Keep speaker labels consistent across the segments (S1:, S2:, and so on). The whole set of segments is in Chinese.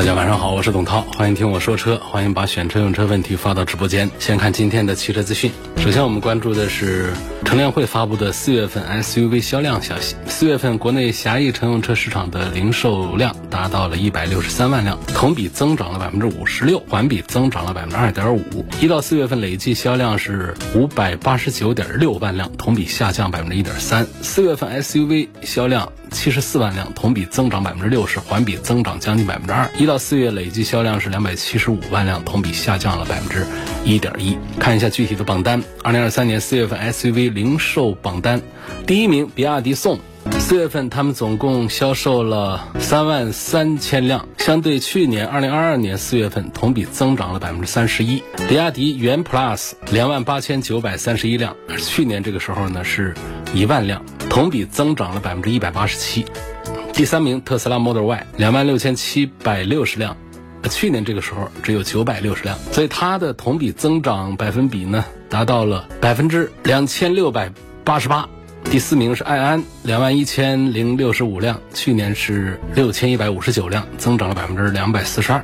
S1: 大家晚上好，我是董涛，欢迎听我说车，欢迎把选车用车问题发到直播间。先看今天的汽车资讯，首先我们关注的是乘联会发布的四月份 SUV 销量消息。四月份国内狭义乘用车市场的零售量达到了一百六十三万辆，同比增长了百分之五十六，环比增长了百分之二点五。一到四月份累计销量是五百八十九点六万辆，同比下降百分之一点三。四月份 SUV 销量七十四万辆，同比增长百分之六十，环比增长将近百分之二。一到四月累计销量是两百七十五万辆，同比下降了百分之一点一。看一下具体的榜单，二零二三年四月份 SUV 零售榜单，第一名比亚迪宋。四月份，他们总共销售了三万三千辆，相对去年二零二二年四月份同比增长了百分之三十一。比亚迪元 Plus 两万八千九百三十一辆，去年这个时候呢是一万辆，同比增长了百分之一百八十七。第三名特斯拉 Model Y 两万六千七百六十辆，去年这个时候只有九百六十辆，所以它的同比增长百分比呢达到了百分之两千六百八十八。第四名是爱安，两万一千零六十五辆，去年是六千一百五十九辆，增长了百分之两百四十二。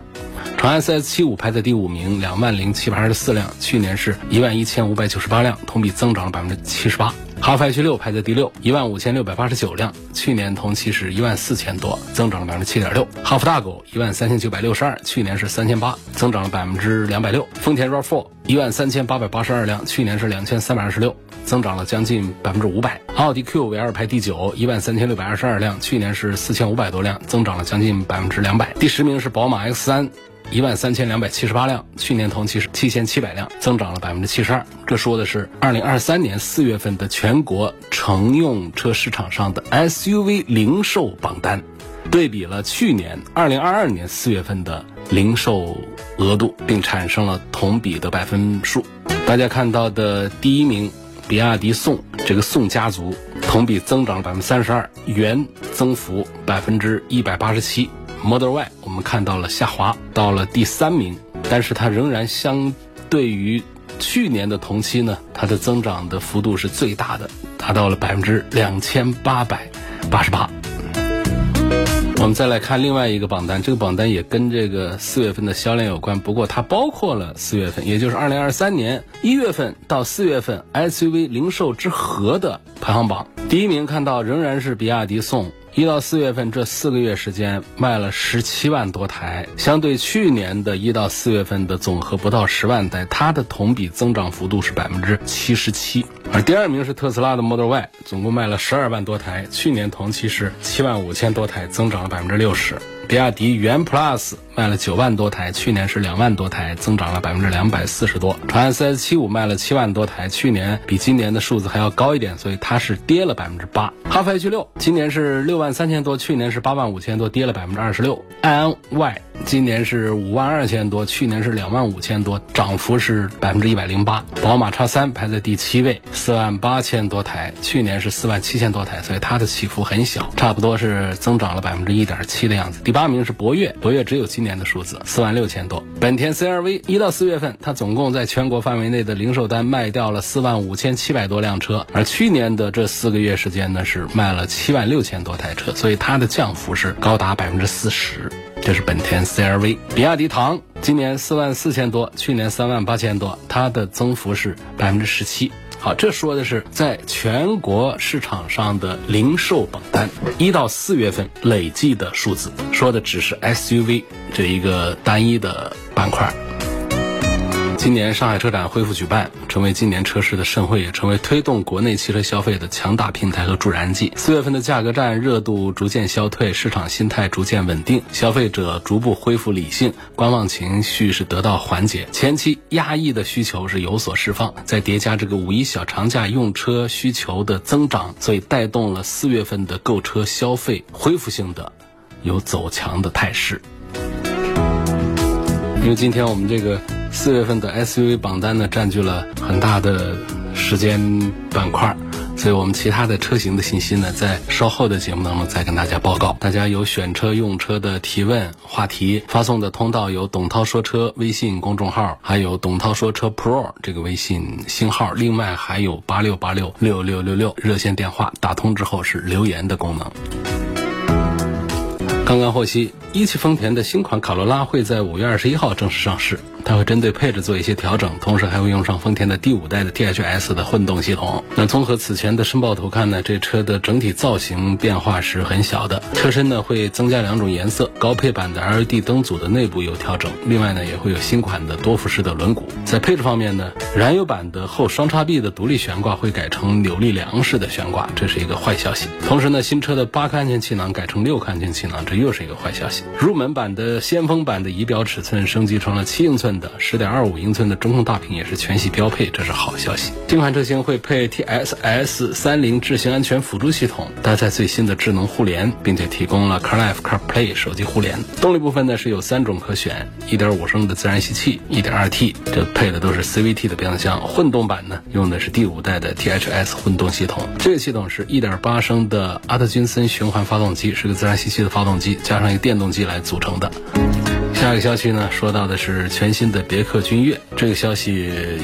S1: 长安 CS 七五排在第五名，两万零七百二十四辆，去年是一万一千五百九十八辆，同比增长了百分之七十八。哈弗 H 六排在第六，一万五千六百八十九辆，去年同期是一万四千多，增长了百分之七点六。哈弗大狗一万三千九百六十二，去年是三千八，增长了百分之两百六。丰田 RAV4 一万三千八百八十二辆，去年是两千三百二十六，增长了将近百分之五百。奥迪 Q 五 L 排第九，一万三千六百二十二辆，去年是四千五百多辆，增长了将近百分之两百。第十名是宝马 X 三。一万三千两百七十八辆，去年同期是七千七百辆，增长了百分之七十二。这说的是二零二三年四月份的全国乘用车市场上的 SUV 零售榜单，对比了去年二零二二年四月份的零售额度，并产生了同比的百分数。大家看到的第一名，比亚迪宋，这个宋家族同比增长了百分之三十二，原增幅百分之一百八十七。Model Y 我们看到了下滑到了第三名，但是它仍然相对于去年的同期呢，它的增长的幅度是最大的，达到了百分之两千八百八十八。我们再来看另外一个榜单，这个榜单也跟这个四月份的销量有关，不过它包括了四月份，也就是二零二三年一月份到四月份 SUV 零售之和的排行榜。第一名看到仍然是比亚迪宋。一到四月份这四个月时间卖了十七万多台，相对去年的一到四月份的总和不到十万台，它的同比增长幅度是百分之七十七。而第二名是特斯拉的 Model Y，总共卖了十二万多台，去年同期是七万五千多台，增长了百分之六十。比亚迪元 Plus 卖了九万多台，去年是两万多台，增长了百分之两百四十多。长安 CS 七五卖了七万多台，去年比今年的数字还要高一点，所以它是跌了百分之八。哈弗 H 六今年是六万三千多，去年是八万五千多，跌了百分之二十六。爱安 Y 今年是五万二千多，去年是两万五千多，涨幅是百分之一百零八。宝马叉三排在第七位，四万八千多台，去年是四万七千多台，所以它的起伏很小，差不多是增长了百分之一点七的样子。第八名是博越，博越只有今年的数字，四万六千多。本田 CRV 一到四月份，它总共在全国范围内的零售单卖掉了四万五千七百多辆车，而去年的这四个月时间呢，是卖了七万六千多台车，所以它的降幅是高达百分之四十。这是本田 CRV，比亚迪唐今年四万四千多，去年三万八千多，它的增幅是百分之十七。好，这说的是在全国市场上的零售榜单一到四月份累计的数字，说的只是 SUV 这一个单一的板块。今年上海车展恢复举办，成为今年车市的盛会，也成为推动国内汽车消费的强大平台和助燃剂。四月份的价格战热度逐渐消退，市场心态逐渐稳定，消费者逐步恢复理性，观望情绪是得到缓解，前期压抑的需求是有所释放。再叠加这个五一小长假用车需求的增长，所以带动了四月份的购车消费恢复性的有走强的态势。因为今天我们这个四月份的 SUV 榜单呢，占据了很大的时间板块。所以我们其他的车型的信息呢，在稍后的节目当中再跟大家报告。大家有选车用车的提问话题发送的通道有董涛说车微信公众号，还有董涛说车 Pro 这个微信星号，另外还有八六八六六六六六热线电话，打通之后是留言的功能。刚刚获悉，一汽丰田的新款卡罗拉会在五月二十一号正式上市。它会针对配置做一些调整，同时还会用上丰田的第五代的 THS 的混动系统。那综合此前的申报图看呢，这车的整体造型变化是很小的。车身呢会增加两种颜色，高配版的 LED 灯组的内部有调整，另外呢也会有新款的多辐式的轮毂。在配置方面呢，燃油版的后双叉臂的独立悬挂会改成扭力梁式的悬挂，这是一个坏消息。同时呢，新车的八颗安全气囊改成六颗安全气囊，这又是一个坏消息。入门版的先锋版的仪表尺寸升级成了七英寸。的十点二五英寸的中控大屏也是全系标配，这是好消息。新款车型会配 TSS 三零智行安全辅助系统，搭载最新的智能互联，并且提供了 CarLife CarPlay 手机互联。动力部分呢是有三种可选：一点五升的自然吸气，一点二 T，这配的都是 CVT 的变速箱。混动版呢用的是第五代的 THS 混动系统，这个系统是一点八升的阿特金森循环发动机，是个自然吸气的发动机，加上一个电动机来组成的。下一个消息呢，说到的是全新的别克君越，这个消息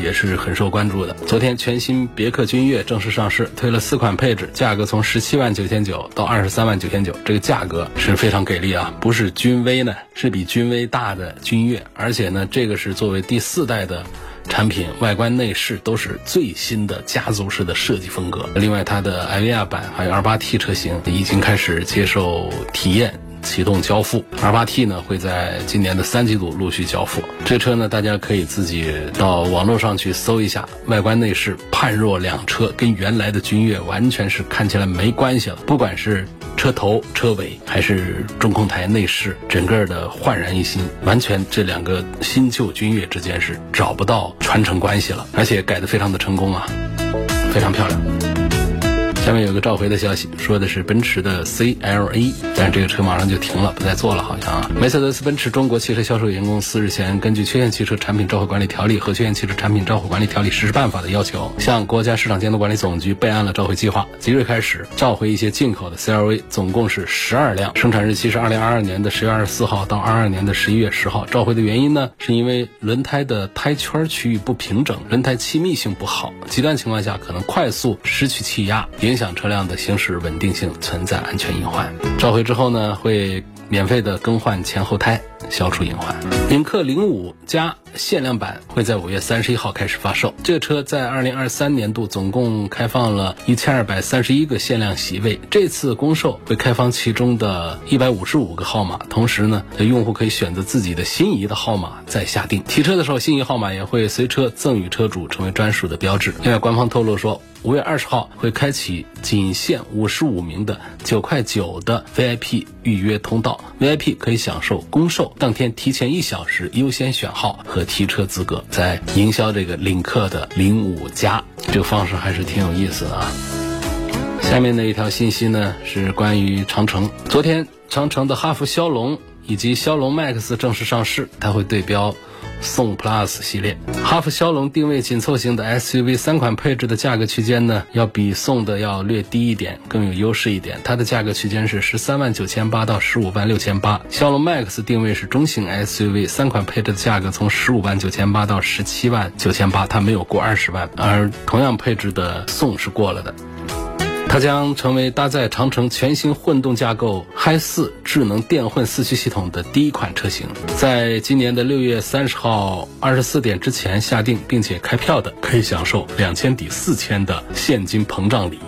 S1: 也是很受关注的。昨天，全新别克君越正式上市，推了四款配置，价格从十七万九千九到二十三万九千九，这个价格是非常给力啊！不是君威呢，是比君威大的君越，而且呢，这个是作为第四代的产品，外观内饰都是最新的家族式的设计风格。另外，它的艾维亚版还有二八 T 车型已经开始接受体验。启动交付，R8T 呢会在今年的三季度陆续交付。这车呢，大家可以自己到网络上去搜一下，外观内饰判若两车，跟原来的君越完全是看起来没关系了。不管是车头、车尾，还是中控台内饰，整个的焕然一新，完全这两个新旧君越之间是找不到传承关系了，而且改的非常的成功啊，非常漂亮。下面有个召回的消息，说的是奔驰的 CLA，但是这个车马上就停了，不再做了，好像。梅赛德斯奔驰中国汽车销售有限公司日前根据《缺陷汽车产品召回管理条例》和《缺陷汽车产品召回管理条例实施办法》的要求，向国家市场监督管理总局备案了召回计划，即日开始召回一些进口的 CLA，总共是十二辆，生产日期是二零二二年的十月二十四号到二二年的十一月十号。召回的原因呢，是因为轮胎的胎圈区域不平整，轮胎气密性不好，极端情况下可能快速失去气压。影响车辆的行驶稳定性，存在安全隐患。召回之后呢，会免费的更换前后胎，消除隐患。领克零五加限量版会在五月三十一号开始发售。这个车在二零二三年度总共开放了一千二百三十一个限量席位，这次公售会开放其中的一百五十五个号码，同时呢，用户可以选择自己的心仪的号码再下定。提车的时候，心仪号码也会随车赠与车主，成为专属的标志。另外，官方透露说。五月二十号会开启仅限五十五名的九块九的 VIP 预约通道，VIP 可以享受公售当天提前一小时优先选号和提车资格，在营销这个领克的零五加这个方式还是挺有意思的啊。下面的一条信息呢是关于长城，昨天长城的哈弗枭龙以及枭龙 MAX 正式上市，它会对标。宋 Plus 系列，哈弗枭龙定位紧凑型的 SUV，三款配置的价格区间呢，要比宋的要略低一点，更有优势一点。它的价格区间是十三万九千八到十五万六千八。枭龙 Max 定位是中型 SUV，三款配置的价格从十五万九千八到十七万九千八，它没有过二十万，而同样配置的宋是过了的。它将成为搭载长城全新混动架构 Hi 四智能电混四驱系统的第一款车型，在今年的六月三十号二十四点之前下定并且开票的，可以享受两千抵四千的现金膨胀礼。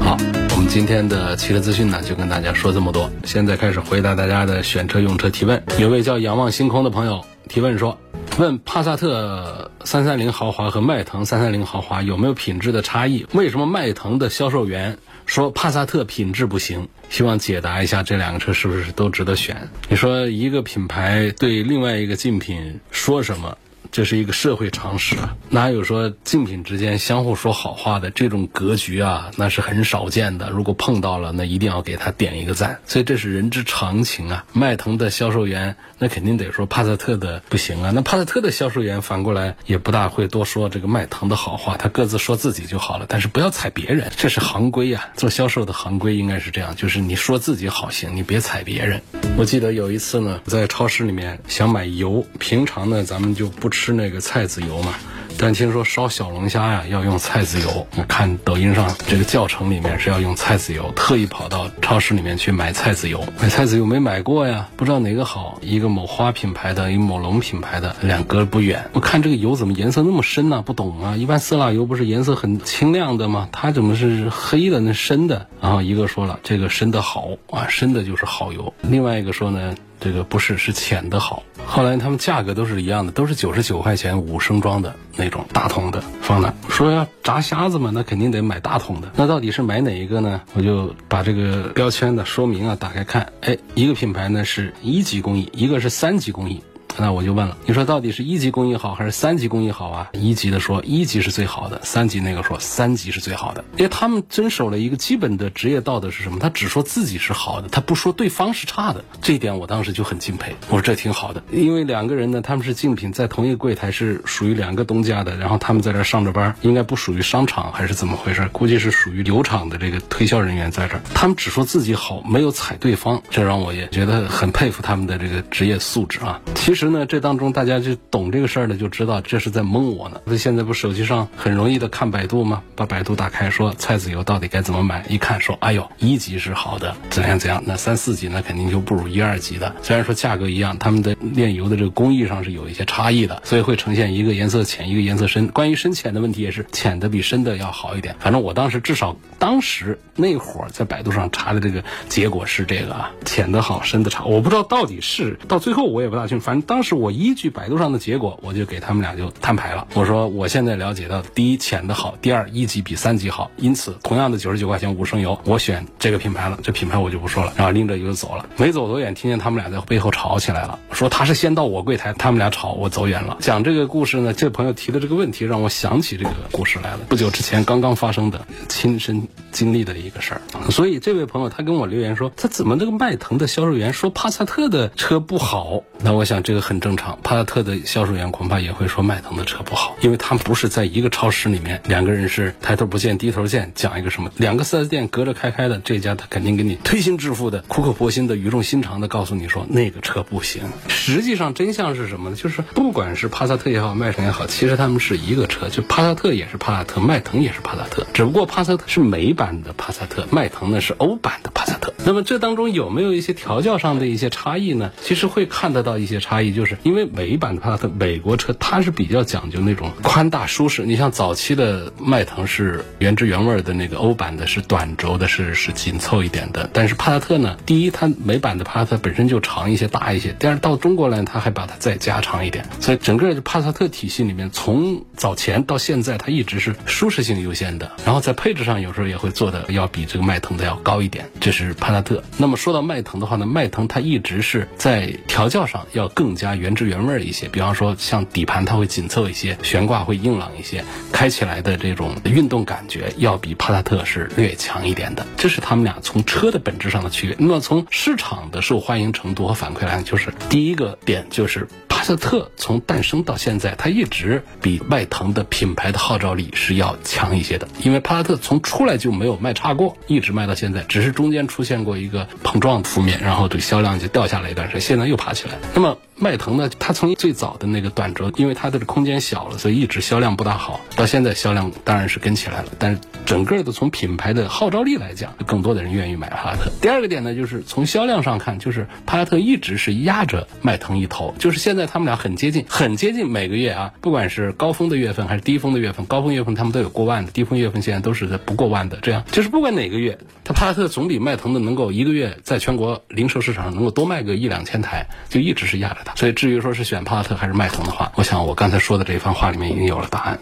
S1: 好，我们今天的汽车资讯呢，就跟大家说这么多。现在开始回答大家的选车用车提问。有位叫仰望星空的朋友提问说。问帕萨特三三零豪华和迈腾三三零豪华有没有品质的差异？为什么迈腾的销售员说帕萨特品质不行？希望解答一下这两个车是不是都值得选？你说一个品牌对另外一个竞品说什么，这是一个社会常识，哪有说竞品之间相互说好话的这种格局啊？那是很少见的。如果碰到了，那一定要给他点一个赞。所以这是人之常情啊。迈腾的销售员那肯定得说帕萨特的不行啊，那帕萨特的销售员反过来也不大会多说这个迈腾的好话，他各自说自己就好了。但是不要踩别人，这是行规啊。做销售的行规应该是这样，就是你说自己好行，你别踩别人。我记得有一次呢，在超市里面想买油，平常呢咱们就不吃是那个菜籽油嘛。但听说烧小龙虾呀要用菜籽油，我看抖音上这个教程里面是要用菜籽油，特意跑到超市里面去买菜籽油。买菜籽油没买过呀，不知道哪个好，一个某花品牌的，一个某龙品牌的，两隔不远。我看这个油怎么颜色那么深呢？不懂啊，一般色拉油不是颜色很清亮的吗？它怎么是黑的那深的？然后一个说了，这个深的好啊，深的就是好油。另外一个说呢。这个不是，是浅的好。后来他们价格都是一样的，都是九十九块钱五升装的那种大桶的放那。说要炸虾子嘛，那肯定得买大桶的。那到底是买哪一个呢？我就把这个标签的说明啊打开看，哎，一个品牌呢是一级工艺，一个是三级工艺。那我就问了，你说到底是一级工艺好还是三级工艺好啊？一级的说一级是最好的，三级那个说三级是最好的，因为他们遵守了一个基本的职业道德是什么？他只说自己是好的，他不说对方是差的。这一点我当时就很敬佩，我说这挺好的，因为两个人呢，他们是竞品，在同一个柜台是属于两个东家的，然后他们在这上着班，应该不属于商场还是怎么回事？估计是属于油厂的这个推销人员在这儿，他们只说自己好，没有踩对方，这让我也觉得很佩服他们的这个职业素质啊。其实。呢，这当中大家就懂这个事儿的，就知道这是在蒙我呢。那现在不手机上很容易的看百度吗？把百度打开，说菜籽油到底该怎么买？一看说，哎呦，一级是好的，怎样怎样？那三四级那肯定就不如一二级的。虽然说价格一样，他们的炼油的这个工艺上是有一些差异的，所以会呈现一个颜色浅，一个颜色深。关于深浅的问题也是浅的比深的要好一点。反正我当时至少当时那会儿在百度上查的这个结果是这个啊，浅的好，深的差。我不知道到底是到最后我也不大清楚，反正当。时我依据百度上的结果，我就给他们俩就摊牌了。我说我现在了解到，第一浅的好，第二一级比三级好，因此同样的九十九块钱五升油，我选这个品牌了。这品牌我就不说了，然后拎着油走了。没走多远，听见他们俩在背后吵起来了，说他是先到我柜台，他们俩吵，我走远了。讲这个故事呢，这朋友提的这个问题让我想起这个故事来了，不久之前刚刚发生的亲身经历的一个事儿。所以这位朋友他跟我留言说，他怎么这个迈腾的销售员说帕萨特的车不好？那我想这个。很正常，帕萨特的销售员恐怕也会说迈腾的车不好，因为他们不是在一个超市里面，两个人是抬头不见低头见，讲一个什么，两个四 S 店隔着开开的，这家他肯定给你推心置腹的、苦口婆心的、语重心长的告诉你说那个车不行。实际上真相是什么呢？就是不管是帕萨特也好，迈腾也好，其实他们是一个车，就帕萨特也是帕萨特，迈腾也是帕萨特，只不过帕萨特是美版的帕萨特，迈腾呢是欧版的帕萨特。那么这当中有没有一些调教上的一些差异呢？其实会看得到一些差异。就是因为美版的帕萨特，美国车它是比较讲究那种宽大舒适。你像早期的迈腾是原汁原味的那个欧版的，是短轴的，是是紧凑一点的。但是帕萨特呢，第一它美版的帕萨特本身就长一些、大一些；第二到中国来，它还把它再加长一点。所以整个帕萨特体系里面，从早前到现在，它一直是舒适性优先的。然后在配置上，有时候也会做的要比这个迈腾的要高一点。这是帕萨特。那么说到迈腾的话呢，迈腾它一直是在调教上要更加。加原汁原味一些，比方说像底盘它会紧凑一些，悬挂会硬朗一些，开起来的这种运动感觉要比帕萨特是略强一点的。这是他们俩从车的本质上的区别。那么从市场的受欢迎程度和反馈来看，就是第一个点就是帕萨特从诞生到现在，它一直比迈腾的品牌的号召力是要强一些的。因为帕萨特从出来就没有卖差过，一直卖到现在，只是中间出现过一个碰撞的负面，然后这个销量就掉下来一段时间，现在又爬起来。那么迈腾呢，它从最早的那个短轴，因为它的空间小了，所以一直销量不大好。到现在销量当然是跟起来了，但是整个的从品牌的号召力来讲，更多的人愿意买帕萨特。第二个点呢，就是从销量上看，就是帕萨特一直是压着迈腾一头，就是现在他们俩很接近，很接近。每个月啊，不管是高峰的月份还是低峰的月份，高峰月份他们都有过万的，低峰月份现在都是在不过万的。这样就是不管哪个月，它帕萨特总比迈腾的能够一个月在全国零售市场上能够多卖个一两千台，就一直是压着它。所以至于说是选帕萨特还是迈腾的话，我想我刚才说的这一番话里面已经有了答案。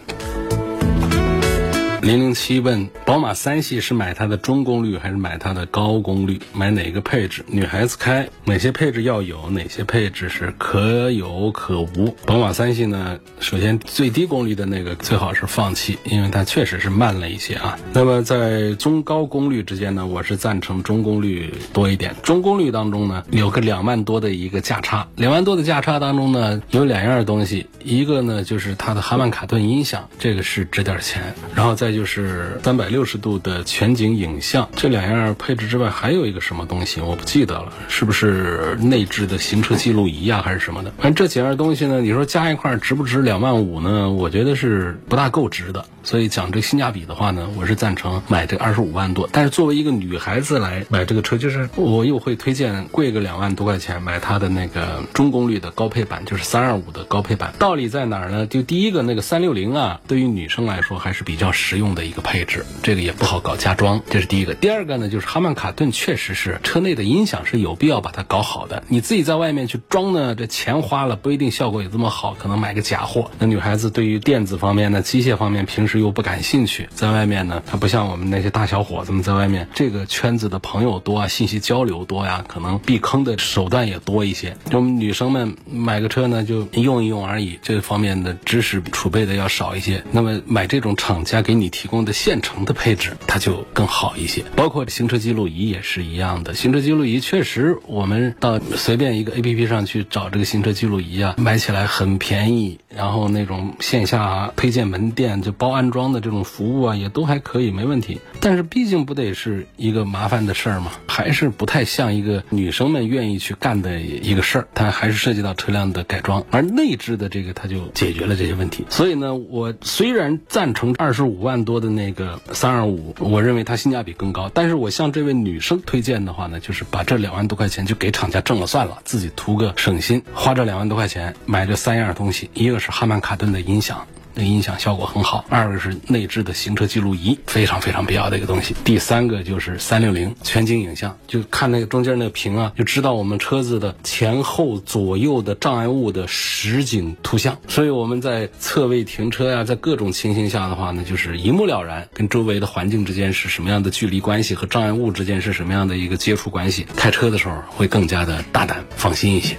S1: 零零七问：宝马三系是买它的中功率还是买它的高功率？买哪个配置？女孩子开哪些配置要有？哪些配置是可有可无？宝马三系呢？首先最低功率的那个最好是放弃，因为它确实是慢了一些啊。那么在中高功率之间呢，我是赞成中功率多一点。中功率当中呢，有个两万多的一个价差，两万多的价差当中呢，有两样东西，一个呢就是它的哈曼卡顿音响，这个是值点钱，然后再就是三百六十度的全景影像，这两样配置之外，还有一个什么东西我不记得了，是不是内置的行车记录仪啊，还是什么的？反正这几样东西呢，你说加一块值不值两万五呢？我觉得是不大够值的。所以讲这性价比的话呢，我是赞成买这二十五万多。但是作为一个女孩子来买这个车，就是我又会推荐贵个两万多块钱买它的那个中功率的高配版，就是三二五的高配版。道理在哪儿呢？就第一个那个三六零啊，对于女生来说还是比较实用的一个配置，这个也不好搞加装，这是第一个。第二个呢，就是哈曼卡顿确实是车内的音响是有必要把它搞好的。你自己在外面去装呢，这钱花了不一定效果有这么好，可能买个假货。那女孩子对于电子方面呢，机械方面平时又不感兴趣，在外面呢，她不像我们那些大小伙子们在外面这个圈子的朋友多啊，信息交流多呀，可能避坑的手段也多一些。我们女生们买个车呢，就用一用而已，这方面的知识储备的要少一些。那么买这种厂家给你提供的现成的配置，它就更好一些。包括行车记录仪也是一样的，行车记录仪确实我们到随便一个 A P P 上去找这个行车记录仪啊，买起来很便宜，然后那种线下啊推荐门店就包安安装的这种服务啊，也都还可以，没问题。但是毕竟不得是一个麻烦的事儿嘛，还是不太像一个女生们愿意去干的一个事儿。它还是涉及到车辆的改装，而内置的这个它就解决了这些问题。所以呢，我虽然赞成二十五万多的那个三二五，我认为它性价比更高。但是我向这位女生推荐的话呢，就是把这两万多块钱就给厂家挣了算了，自己图个省心，花这两万多块钱买这三样东西，一个是哈曼卡顿的音响。那音响效果很好。二个是内置的行车记录仪，非常非常必要的一个东西。第三个就是三六零全景影像，就看那个中间那个屏啊，就知道我们车子的前后左右的障碍物的实景图像。所以我们在侧位停车呀，在各种情形下的话呢，就是一目了然，跟周围的环境之间是什么样的距离关系，和障碍物之间是什么样的一个接触关系。开车的时候会更加的大胆放心一些。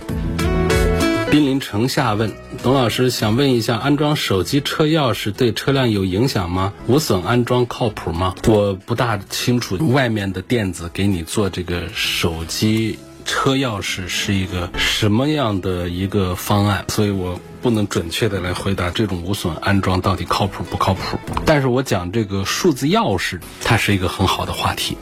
S1: 濒临城下问董老师，想问一下，安装手机车钥匙对车辆有影响吗？无损安装靠谱吗？我不大清楚外面的店子给你做这个手机车钥匙是一个什么样的一个方案，所以我不能准确的来回答这种无损安装到底靠谱不靠谱。但是我讲这个数字钥匙，它是一个很好的话题。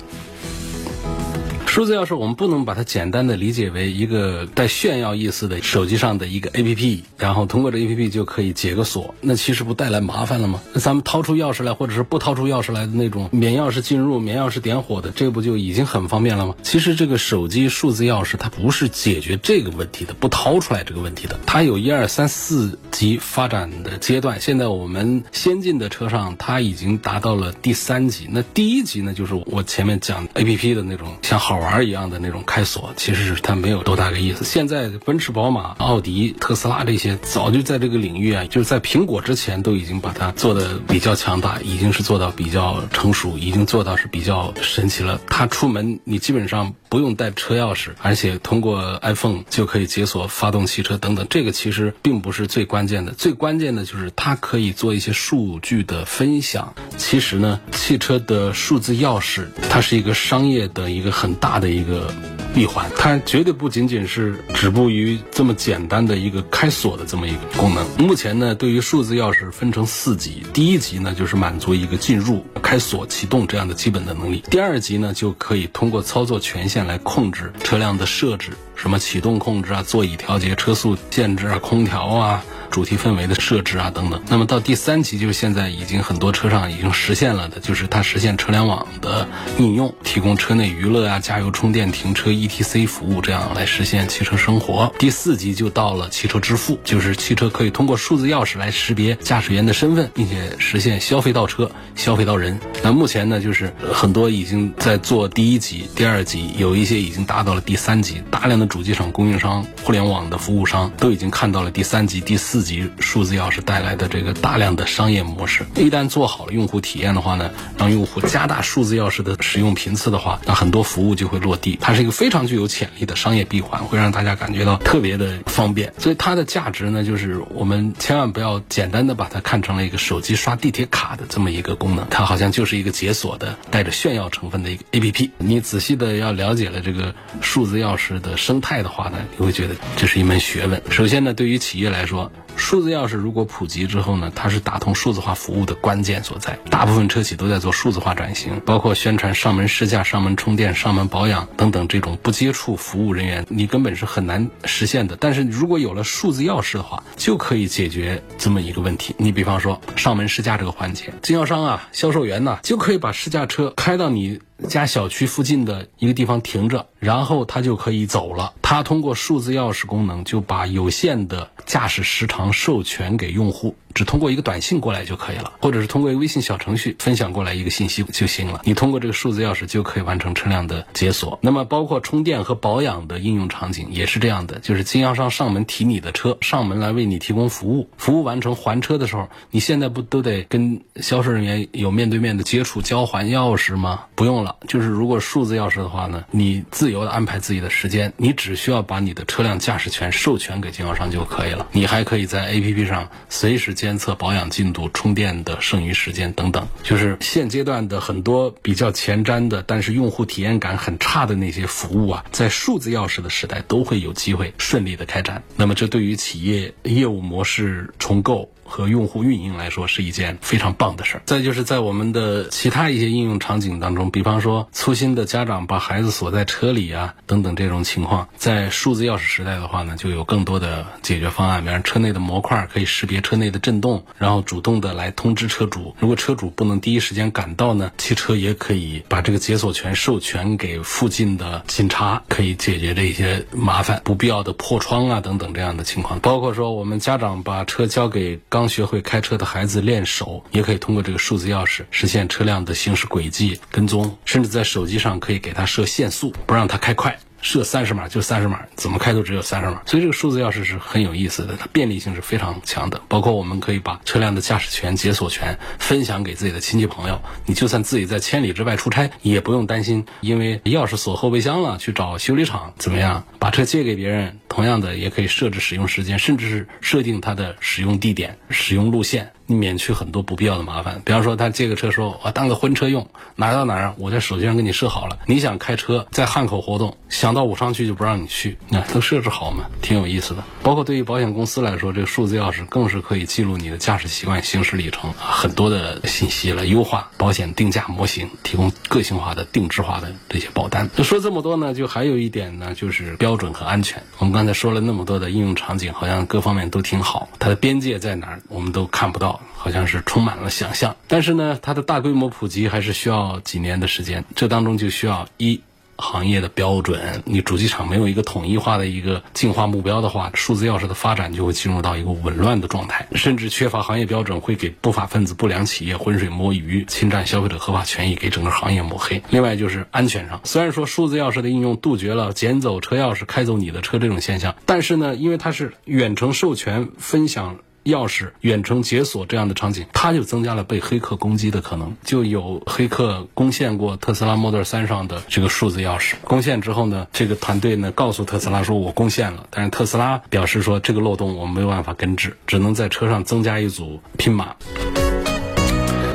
S1: 数字钥匙，我们不能把它简单的理解为一个带炫耀意思的手机上的一个 A P P，然后通过这 A P P 就可以解个锁，那其实不带来麻烦了吗？那咱们掏出钥匙来，或者是不掏出钥匙来的那种免钥匙进入、免钥匙点火的，这不就已经很方便了吗？其实这个手机数字钥匙它不是解决这个问题的，不掏出来这个问题的，它有一二三四级发展的阶段。现在我们先进的车上，它已经达到了第三级。那第一级呢，就是我前面讲 A P P 的那种像好。玩一样的那种开锁，其实是它没有多大个意思。现在奔驰、宝马、奥迪、特斯拉这些早就在这个领域啊，就是在苹果之前都已经把它做的比较强大，已经是做到比较成熟，已经做到是比较神奇了。它出门你基本上不用带车钥匙，而且通过 iPhone 就可以解锁发动汽车等等。这个其实并不是最关键的，最关键的就是它可以做一些数据的分享。其实呢，汽车的数字钥匙它是一个商业的一个很大。的一个闭环，它绝对不仅仅是止步于这么简单的一个开锁的这么一个功能。目前呢，对于数字钥匙分成四级，第一级呢就是满足一个进入、开锁、启动这样的基本的能力；第二级呢就可以通过操作权限来控制车辆的设置，什么启动控制啊、座椅调节、车速限制啊、空调啊。主题氛围的设置啊，等等。那么到第三级，就是现在已经很多车上已经实现了的，就是它实现车联网的应用，提供车内娱乐啊、加油、充电、停车 ETC 服务，这样来实现汽车生活。第四级就到了汽车支付，就是汽车可以通过数字钥匙来识别驾驶员的身份，并且实现消费到车、消费到人。那目前呢，就是很多已经在做第一级、第二级，有一些已经达到了第三级。大量的主机厂供应商、互联网的服务商都已经看到了第三级、第四。刺激数字钥匙带来的这个大量的商业模式。一旦做好了用户体验的话呢，让用户加大数字钥匙的使用频次的话，那很多服务就会落地。它是一个非常具有潜力的商业闭环，会让大家感觉到特别的方便。所以它的价值呢，就是我们千万不要简单的把它看成了一个手机刷地铁卡的这么一个功能，它好像就是一个解锁的带着炫耀成分的一个 APP。你仔细的要了解了这个数字钥匙的生态的话呢，你会觉得这是一门学问。首先呢，对于企业来说，数字钥匙如果普及之后呢，它是打通数字化服务的关键所在。大部分车企都在做数字化转型，包括宣传上门试驾、上门充电、上门保养等等这种不接触服务人员，你根本是很难实现的。但是如果有了数字钥匙的话，就可以解决这么一个问题。你比方说上门试驾这个环节，经销商啊、销售员呐，就可以把试驾车开到你。家小区附近的一个地方停着，然后他就可以走了。他通过数字钥匙功能，就把有限的驾驶时长授权给用户，只通过一个短信过来就可以了，或者是通过一个微信小程序分享过来一个信息就行了。你通过这个数字钥匙就可以完成车辆的解锁。那么，包括充电和保养的应用场景也是这样的，就是经销商上门提你的车，上门来为你提供服务。服务完成还车的时候，你现在不都得跟销售人员有面对面的接触，交还钥匙吗？不用了。就是如果数字钥匙的话呢，你自由的安排自己的时间，你只需要把你的车辆驾驶权授权给经销商就可以了。你还可以在 APP 上随时监测保养进度、充电的剩余时间等等。就是现阶段的很多比较前瞻的，但是用户体验感很差的那些服务啊，在数字钥匙的时代都会有机会顺利的开展。那么这对于企业业务模式重构。和用户运营来说是一件非常棒的事儿。再就是在我们的其他一些应用场景当中，比方说粗心的家长把孩子锁在车里啊等等这种情况，在数字钥匙时代的话呢，就有更多的解决方案。比方车内的模块可以识别车内的震动，然后主动的来通知车主。如果车主不能第一时间赶到呢，汽车也可以把这个解锁权授权给附近的警察，可以解决这些麻烦、不必要的破窗啊等等这样的情况。包括说我们家长把车交给刚刚学会开车的孩子练手，也可以通过这个数字钥匙实现车辆的行驶轨迹跟踪，甚至在手机上可以给他设限速，不让他开快。设三十码就三十码，怎么开都只有三十码。所以这个数字钥匙是很有意思的，它便利性是非常强的。包括我们可以把车辆的驾驶权、解锁权分享给自己的亲戚朋友，你就算自己在千里之外出差，也不用担心因为钥匙锁后备箱了去找修理厂怎么样。把车借给别人，同样的也可以设置使用时间，甚至是设定它的使用地点、使用路线。免去很多不必要的麻烦，比方说他借个车说，我当个婚车用，哪到哪儿，我在手机上给你设好了。你想开车在汉口活动，想到武昌去就不让你去，那都设置好嘛，挺有意思的。包括对于保险公司来说，这个数字钥匙更是可以记录你的驾驶习惯、行驶里程很多的信息来优化保险定价模型，提供个性化的、定制化的这些保单。就说这么多呢，就还有一点呢，就是标准和安全。我们刚才说了那么多的应用场景，好像各方面都挺好，它的边界在哪儿，我们都看不到。好像是充满了想象，但是呢，它的大规模普及还是需要几年的时间。这当中就需要一行业的标准，你主机厂没有一个统一化的一个进化目标的话，数字钥匙的发展就会进入到一个紊乱的状态，甚至缺乏行业标准，会给不法分子、不良企业浑水摸鱼，侵占消费者合法权益，给整个行业抹黑。另外就是安全上，虽然说数字钥匙的应用杜绝了捡走车钥匙、开走你的车这种现象，但是呢，因为它是远程授权分享。钥匙远程解锁这样的场景，它就增加了被黑客攻击的可能。就有黑客攻陷过特斯拉 Model 3上的这个数字钥匙。攻陷之后呢，这个团队呢告诉特斯拉说：“我攻陷了。”但是特斯拉表示说：“这个漏洞我们没有办法根治，只能在车上增加一组拼码。”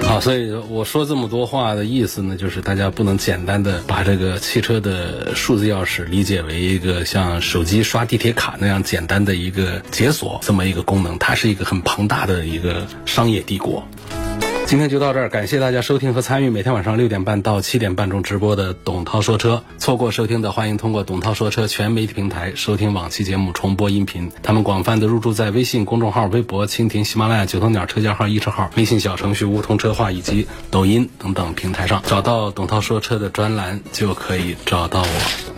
S1: 好，所以我说这么多话的意思呢，就是大家不能简单的把这个汽车的数字钥匙理解为一个像手机刷地铁卡那样简单的一个解锁这么一个功能，它是一个很庞大的一个商业帝国。今天就到这儿，感谢大家收听和参与每天晚上六点半到七点半中直播的董涛说车。错过收听的，欢迎通过董涛说车全媒体平台收听往期节目重播音频。他们广泛的入驻在微信公众号、微博、蜻蜓、喜马拉雅、九头鸟车架号、一车号、微信小程序梧桐车话以及抖音等等平台上，找到董涛说车的专栏就可以找到我。